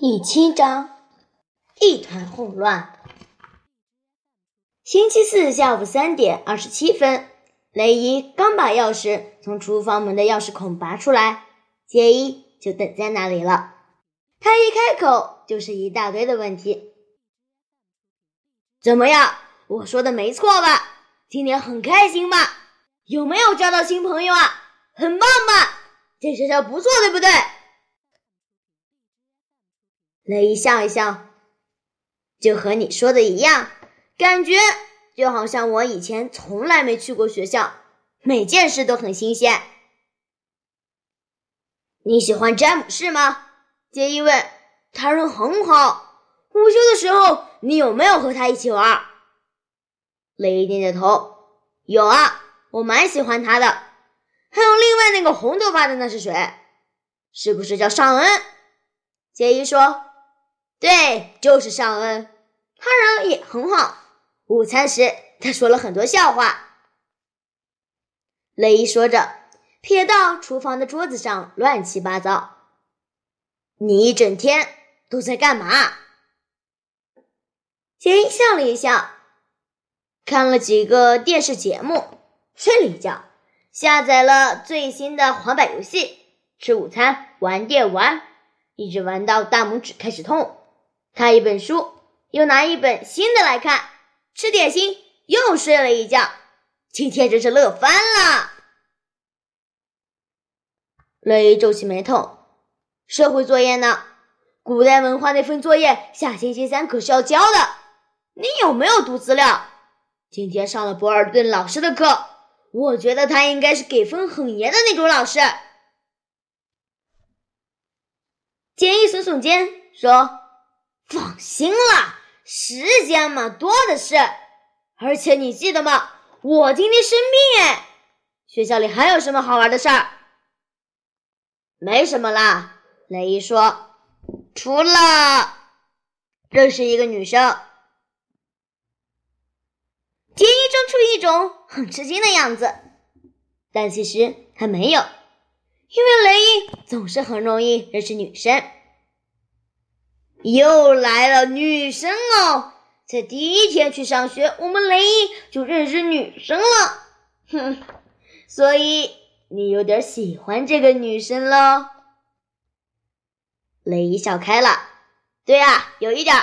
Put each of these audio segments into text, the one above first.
第七章，一团混乱。星期四下午三点二十七分，雷伊刚把钥匙从厨房门的钥匙孔拔出来，杰伊就等在那里了。他一开口就是一大堆的问题。怎么样？我说的没错吧？今天很开心吧？有没有交到新朋友啊？很棒吧？这学校不错，对不对？雷伊笑一笑，就和你说的一样，感觉就好像我以前从来没去过学校，每件事都很新鲜。你喜欢詹姆士吗？杰伊问。他人很好。午休的时候，你有没有和他一起玩？雷伊点点头。有啊，我蛮喜欢他的。还有另外那个红头发的，那是谁？是不是叫尚恩？杰伊说。对，就是尚恩，他人也很好。午餐时，他说了很多笑话。雷伊说着，瞥到厨房的桌子上乱七八糟。你一整天都在干嘛？杰伊笑了一笑，看了几个电视节目，睡了一觉，下载了最新的滑板游戏，吃午餐，玩电玩，一直玩到大拇指开始痛。看一本书，又拿一本新的来看，吃点心，又睡了一觉。今天真是乐翻了。雷皱起眉头，社会作业呢？古代文化那份作业，下星期三可是要交的。你有没有读资料？今天上了博尔顿老师的课，我觉得他应该是给分很严的那种老师。简易耸耸肩说。放心了，时间嘛多的是，而且你记得吗？我今天生病哎。学校里还有什么好玩的事儿？没什么啦，雷伊说，除了认识一个女生。杰伊装出一种很吃惊的样子，但其实他没有，因为雷伊总是很容易认识女生。又来了女生哦！才第一天去上学，我们雷伊就认识女生了。哼，所以你有点喜欢这个女生了？雷伊笑开了。对啊，有一点。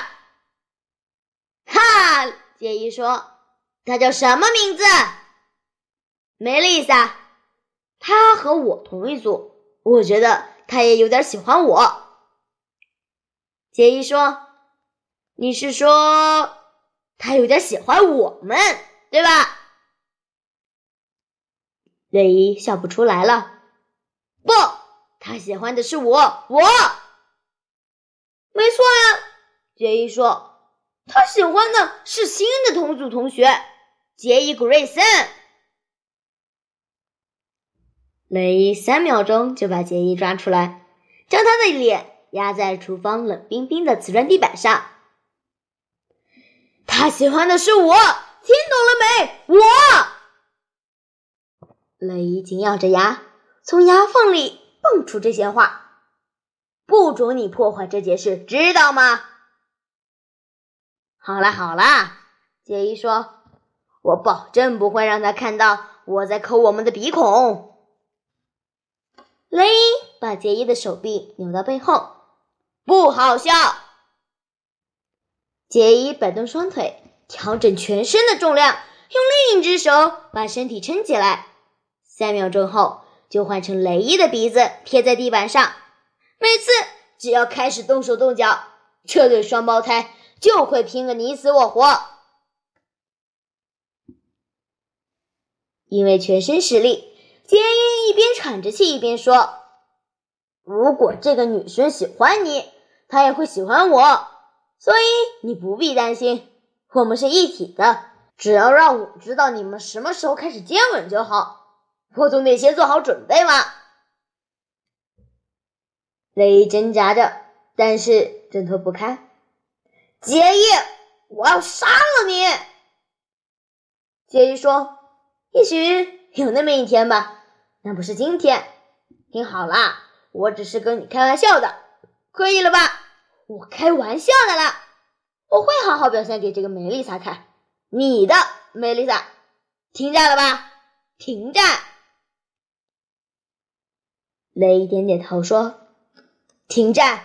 哈，杰伊说：“她叫什么名字？”梅丽莎。她和我同一组，我觉得她也有点喜欢我。杰伊说：“你是说他有点喜欢我们，对吧？”雷伊笑不出来了。不，他喜欢的是我，我。没错呀，杰伊说：“他喜欢的是新的同组同学杰伊·格瑞森。”雷伊三秒钟就把杰伊抓出来，将他的脸。压在厨房冷冰冰的瓷砖地板上。他喜欢的是我，听懂了没？我。雷伊紧咬着牙，从牙缝里蹦出这些话。不准你破坏这件事，知道吗？好啦好啦，杰伊说：“我保证不会让他看到我在抠我们的鼻孔。”雷伊把杰伊的手臂扭到背后。不好笑。杰伊摆动双腿，调整全身的重量，用另一只手把身体撑起来。三秒钟后，就换成雷伊的鼻子贴在地板上。每次只要开始动手动脚，这对双胞胎就会拼个你死我活。因为全身实力，杰伊一边喘着气一边说：“如果这个女生喜欢你。”他也会喜欢我，所以你不必担心，我们是一体的。只要让我知道你们什么时候开始接吻就好，我总得先做好准备嘛。雷挣扎着，但是挣脱不开。杰伊，我要杀了你！杰伊说：“也许有那么一天吧，那不是今天。听好了，我只是跟你开玩笑的。”可以了吧？我开玩笑的啦，我会好好表现给这个梅丽莎看。你的梅丽莎，停战了吧？停战！雷点点头说：“停战。”